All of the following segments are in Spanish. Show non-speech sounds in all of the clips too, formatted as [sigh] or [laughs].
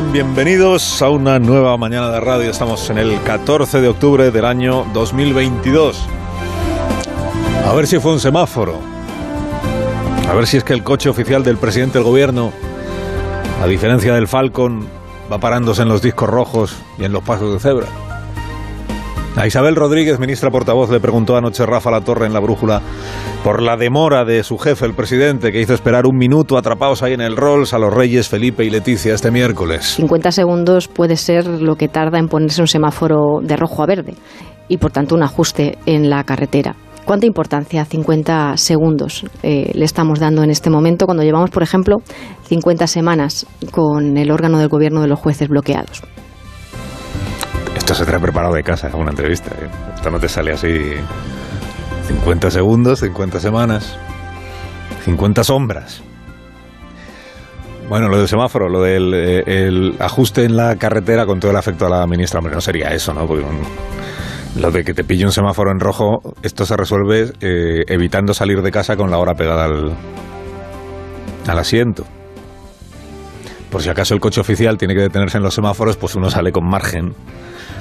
Bienvenidos a una nueva mañana de radio. Estamos en el 14 de octubre del año 2022. A ver si fue un semáforo. A ver si es que el coche oficial del presidente del gobierno, a diferencia del Falcon, va parándose en los discos rojos y en los pasos de cebra. A Isabel Rodríguez, ministra portavoz, le preguntó anoche Rafa La Torre en la brújula por la demora de su jefe, el presidente, que hizo esperar un minuto atrapados ahí en el Rolls a los reyes Felipe y Leticia este miércoles. 50 segundos puede ser lo que tarda en ponerse un semáforo de rojo a verde y por tanto un ajuste en la carretera. ¿Cuánta importancia 50 segundos eh, le estamos dando en este momento cuando llevamos, por ejemplo, 50 semanas con el órgano del gobierno de los jueces bloqueados? Esto se trae preparado de casa, una entrevista. ¿eh? Esto no te sale así 50 segundos, 50 semanas, 50 sombras. Bueno, lo del semáforo, lo del eh, el ajuste en la carretera con todo el afecto a la ministra, hombre, no sería eso, ¿no? Porque lo de que te pille un semáforo en rojo, esto se resuelve eh, evitando salir de casa con la hora pegada al, al asiento. Por si acaso el coche oficial tiene que detenerse en los semáforos, pues uno sale con margen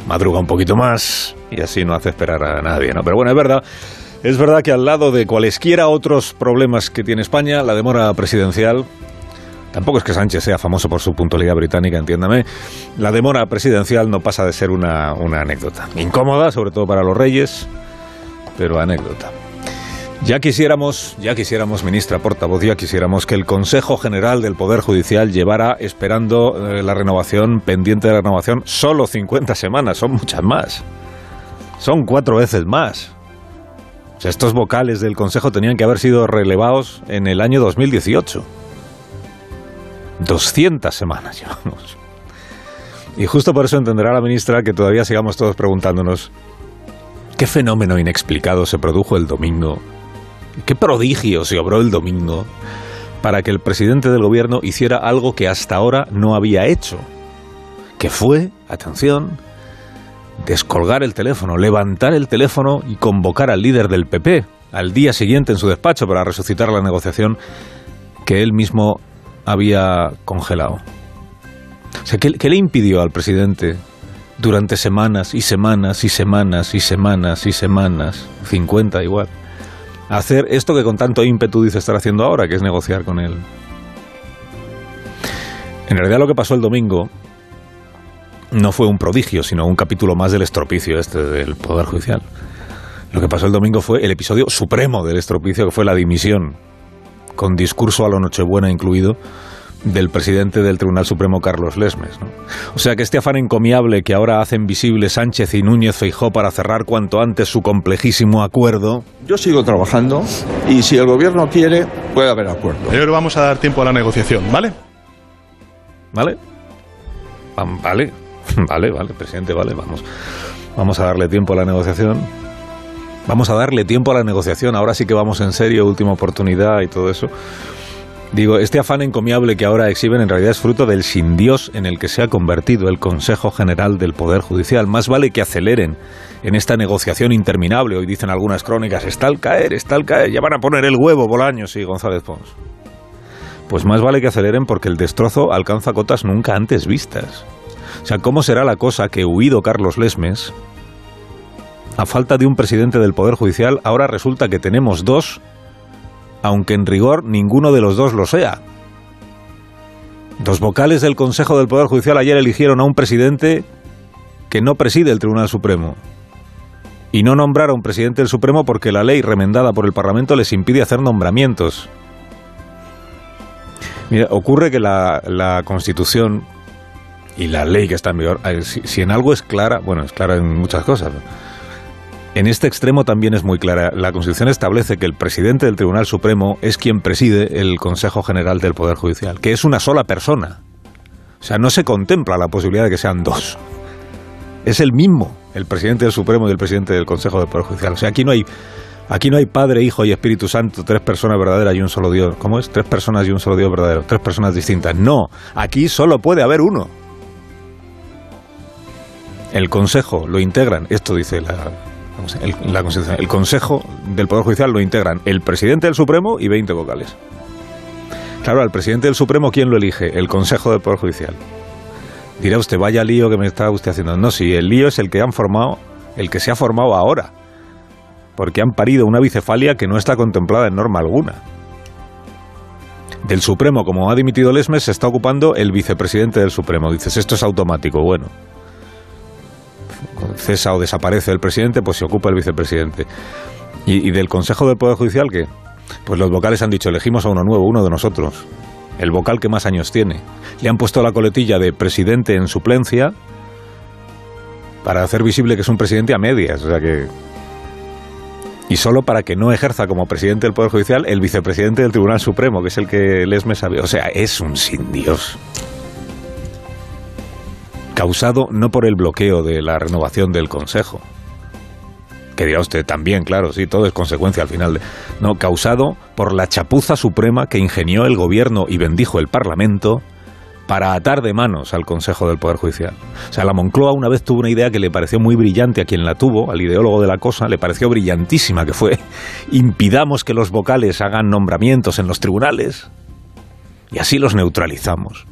madruga un poquito más y así no hace esperar a nadie, ¿no? Pero bueno, es verdad, es verdad que al lado de cualesquiera otros problemas que tiene España, la demora presidencial, tampoco es que Sánchez sea famoso por su puntualidad británica, entiéndame, la demora presidencial no pasa de ser una, una anécdota. Incómoda, sobre todo para los reyes, pero anécdota. Ya quisiéramos, ya quisiéramos, ministra portavoz, ya quisiéramos que el Consejo General del Poder Judicial llevara esperando eh, la renovación, pendiente de la renovación, solo 50 semanas, son muchas más. Son cuatro veces más. Estos vocales del Consejo tenían que haber sido relevados en el año 2018. 200 semanas [laughs] llevamos. Y justo por eso entenderá la ministra que todavía sigamos todos preguntándonos qué fenómeno inexplicado se produjo el domingo qué prodigio se obró el domingo para que el presidente del gobierno hiciera algo que hasta ahora no había hecho, que fue, atención, descolgar el teléfono, levantar el teléfono y convocar al líder del PP al día siguiente en su despacho para resucitar la negociación que él mismo había congelado. O sea, ¿qué, le impidió al presidente durante semanas y semanas y semanas y semanas y semanas, 50 igual, hacer esto que con tanto ímpetu dice estar haciendo ahora, que es negociar con él. En realidad lo que pasó el domingo no fue un prodigio, sino un capítulo más del estropicio este del Poder Judicial. Lo que pasó el domingo fue el episodio supremo del estropicio, que fue la dimisión, con discurso a lo Nochebuena incluido, del presidente del Tribunal Supremo, Carlos Lesmes. ¿no? O sea que este afán encomiable que ahora hacen visible Sánchez y Núñez Feijó para cerrar cuanto antes su complejísimo acuerdo. Yo sigo trabajando y si el gobierno quiere, puede haber acuerdo. Pero vamos a dar tiempo a la negociación, ¿vale? ¿Vale? Vale, [laughs] vale, vale, presidente, vale, vamos. Vamos a darle tiempo a la negociación. Vamos a darle tiempo a la negociación. Ahora sí que vamos en serio, última oportunidad y todo eso. Digo, este afán encomiable que ahora exhiben en realidad es fruto del sin Dios en el que se ha convertido el Consejo General del Poder Judicial. Más vale que aceleren en esta negociación interminable. Hoy dicen algunas crónicas, está al caer, está al caer, ya van a poner el huevo, Bolaños y González Pons. Pues más vale que aceleren porque el destrozo alcanza cotas nunca antes vistas. O sea, ¿cómo será la cosa que huido Carlos Lesmes, a falta de un presidente del Poder Judicial, ahora resulta que tenemos dos aunque en rigor ninguno de los dos lo sea. Dos vocales del Consejo del Poder Judicial ayer eligieron a un presidente que no preside el Tribunal Supremo. Y no nombraron presidente del Supremo porque la ley remendada por el Parlamento les impide hacer nombramientos. Mira, ocurre que la, la Constitución y la ley que está en vigor, si, si, en algo es clara, bueno, es clara en muchas cosas, en este extremo también es muy clara. La Constitución establece que el presidente del Tribunal Supremo es quien preside el Consejo General del Poder Judicial, que es una sola persona. O sea, no se contempla la posibilidad de que sean dos. Es el mismo, el presidente del Supremo y el presidente del Consejo del Poder Judicial. O sea, aquí no hay Aquí no hay Padre, Hijo y Espíritu Santo, tres personas verdaderas y un solo Dios. ¿Cómo es? Tres personas y un solo Dios verdadero, tres personas distintas. No, aquí solo puede haber uno. El Consejo lo integran, esto dice la, el, la. El Consejo del Poder Judicial lo integran el presidente del Supremo y 20 vocales. Claro, al presidente del Supremo, ¿quién lo elige? El Consejo del Poder Judicial. Dirá usted, vaya lío que me está usted haciendo. No, si el lío es el que han formado, el que se ha formado ahora. Porque han parido una bicefalia que no está contemplada en norma alguna. Del Supremo, como ha dimitido Lesmes, se está ocupando el vicepresidente del Supremo. Dices, esto es automático. Bueno, cesa o desaparece el presidente, pues se ocupa el vicepresidente. Y, del Consejo del Poder Judicial, ¿qué? Pues los vocales han dicho, elegimos a uno nuevo, uno de nosotros. El vocal que más años tiene. Le han puesto la coletilla de presidente en suplencia para hacer visible que es un presidente a medias. O sea que y solo para que no ejerza como presidente del Poder Judicial el vicepresidente del Tribunal Supremo, que es el que les me sabe. O sea, es un sin Dios. Causado no por el bloqueo de la renovación del Consejo, que dirá usted también, claro, sí, todo es consecuencia al final. No, causado por la chapuza suprema que ingenió el gobierno y bendijo el Parlamento para atar de manos al Consejo del Poder Judicial. O sea, la Moncloa una vez tuvo una idea que le pareció muy brillante a quien la tuvo, al ideólogo de la cosa, le pareció brillantísima, que fue impidamos que los vocales hagan nombramientos en los tribunales y así los neutralizamos.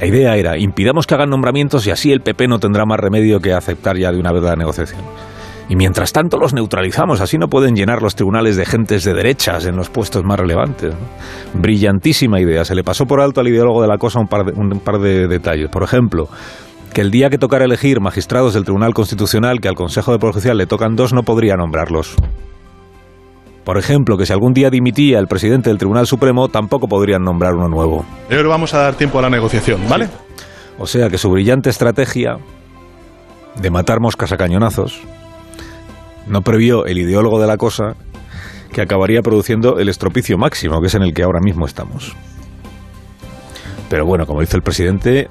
La idea era, impidamos que hagan nombramientos y así el PP no tendrá más remedio que aceptar ya de una vez la negociación. Y mientras tanto los neutralizamos, así no pueden llenar los tribunales de gentes de derechas en los puestos más relevantes. Brillantísima idea. Se le pasó por alto al ideólogo de la cosa un par de, un par de detalles. Por ejemplo, que el día que tocara elegir magistrados del Tribunal Constitucional, que al Consejo de Judicial le tocan dos, no podría nombrarlos. Por ejemplo, que si algún día dimitía el presidente del Tribunal Supremo, tampoco podrían nombrar uno nuevo. Que vamos a dar tiempo a la negociación, ¿vale? Sí. O sea que su brillante estrategia de matar moscas a cañonazos no previó el ideólogo de la cosa que acabaría produciendo el estropicio máximo, que es en el que ahora mismo estamos. Pero bueno, como dice el presidente,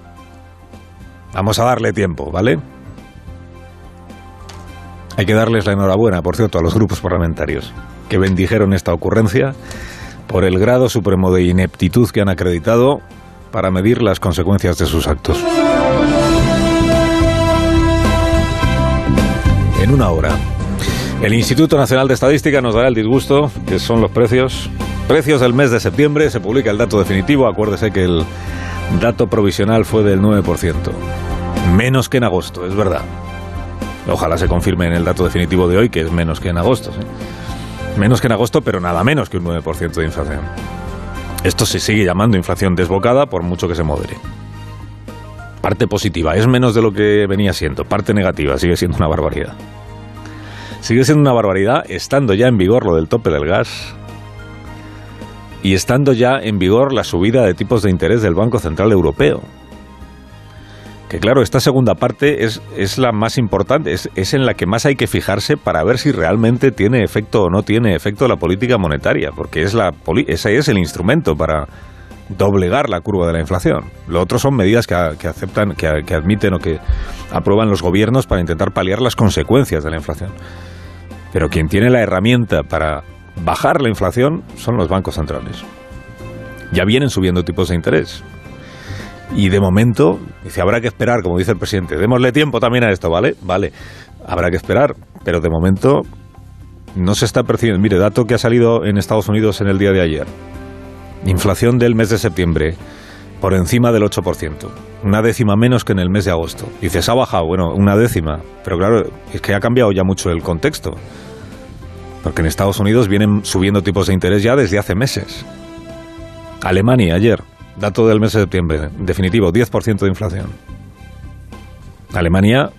vamos a darle tiempo, ¿vale? Hay que darles la enhorabuena, por cierto, a los grupos parlamentarios que bendijeron esta ocurrencia por el grado supremo de ineptitud que han acreditado para medir las consecuencias de sus actos. En una hora, el Instituto Nacional de Estadística nos dará el disgusto, que son los precios. Precios del mes de septiembre, se publica el dato definitivo, acuérdese que el dato provisional fue del 9%. Menos que en agosto, es verdad. Ojalá se confirme en el dato definitivo de hoy que es menos que en agosto. ¿sí? Menos que en agosto, pero nada menos que un 9% de inflación. Esto se sigue llamando inflación desbocada por mucho que se modere. Parte positiva, es menos de lo que venía siendo. Parte negativa, sigue siendo una barbaridad. Sigue siendo una barbaridad estando ya en vigor lo del tope del gas y estando ya en vigor la subida de tipos de interés del Banco Central Europeo. Que claro, esta segunda parte es, es la más importante, es, es, en la que más hay que fijarse para ver si realmente tiene efecto o no tiene efecto la política monetaria, porque es la, ese es el instrumento para doblegar la curva de la inflación. Lo otro son medidas que, que aceptan, que, que admiten o que aprueban los gobiernos para intentar paliar las consecuencias de la inflación. Pero quien tiene la herramienta para bajar la inflación son los bancos centrales. Ya vienen subiendo tipos de interés. Y de momento, dice, habrá que esperar, como dice el presidente, démosle tiempo también a esto, ¿vale? Vale, habrá que esperar, pero de momento no se está percibiendo. Mire, dato que ha salido en Estados Unidos en el día de ayer. Inflación del mes de septiembre, por encima del 8%, una décima menos que en el mes de agosto. Dices, ha bajado, bueno, una décima, pero claro, es que ha cambiado ya mucho el contexto. Porque en Estados Unidos vienen subiendo tipos de interés ya desde hace meses. Alemania ayer, dato del mes de septiembre, definitivo, 10% de inflación. Alemania,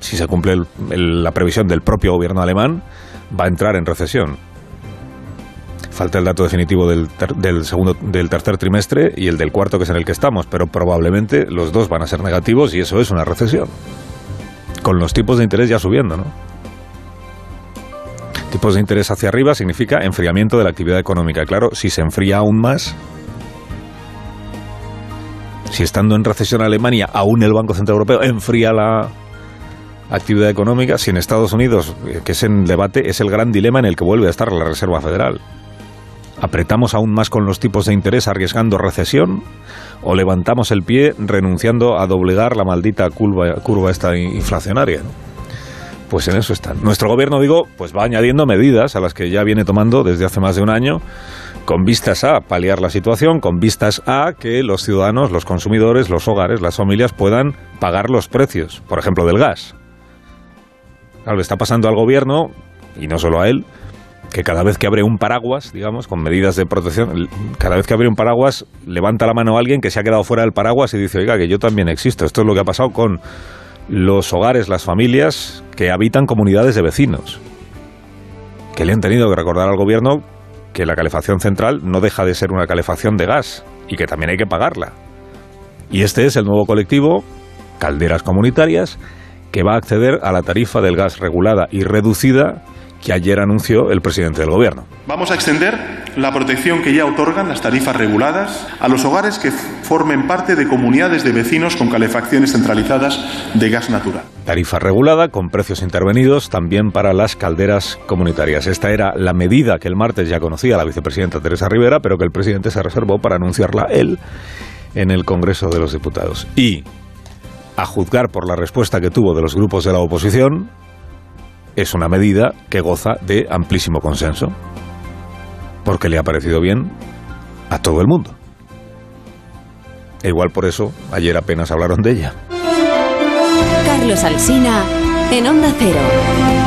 si se cumple la previsión del propio gobierno alemán, va a entrar en recesión. Falta el dato definitivo del, del, segundo, del tercer trimestre y el del cuarto, que es en el que estamos, pero probablemente los dos van a ser negativos y eso es una recesión. Con los tipos de interés ya subiendo, ¿no? Tipos de interés hacia arriba significa enfriamiento de la actividad económica. Claro, si se enfría aún más, si estando en recesión Alemania, aún el Banco Central Europeo enfría la actividad económica, si en Estados Unidos, que es en debate, es el gran dilema en el que vuelve a estar la Reserva Federal. ¿Apretamos aún más con los tipos de interés arriesgando recesión? ¿O levantamos el pie renunciando a doblegar la maldita curva, curva esta inflacionaria? Pues en eso están. Nuestro gobierno, digo, pues va añadiendo medidas a las que ya viene tomando desde hace más de un año, con vistas a paliar la situación, con vistas a que los ciudadanos, los consumidores, los hogares, las familias puedan pagar los precios, por ejemplo, del gas. Claro, está pasando al gobierno, y no solo a él, que cada vez que abre un paraguas, digamos, con medidas de protección, cada vez que abre un paraguas, levanta la mano a alguien que se ha quedado fuera del paraguas y dice, oiga, que yo también existo. Esto es lo que ha pasado con los hogares, las familias que habitan comunidades de vecinos, que le han tenido que recordar al gobierno que la calefacción central no deja de ser una calefacción de gas y que también hay que pagarla. Y este es el nuevo colectivo, Calderas Comunitarias, que va a acceder a la tarifa del gas regulada y reducida que ayer anunció el presidente del Gobierno. Vamos a extender la protección que ya otorgan las tarifas reguladas a los hogares que formen parte de comunidades de vecinos con calefacciones centralizadas de gas natural. Tarifa regulada con precios intervenidos también para las calderas comunitarias. Esta era la medida que el martes ya conocía la vicepresidenta Teresa Rivera, pero que el presidente se reservó para anunciarla él en el Congreso de los Diputados. Y, a juzgar por la respuesta que tuvo de los grupos de la oposición, es una medida que goza de amplísimo consenso, porque le ha parecido bien a todo el mundo. E igual por eso ayer apenas hablaron de ella. Carlos Alsina en Onda Cero.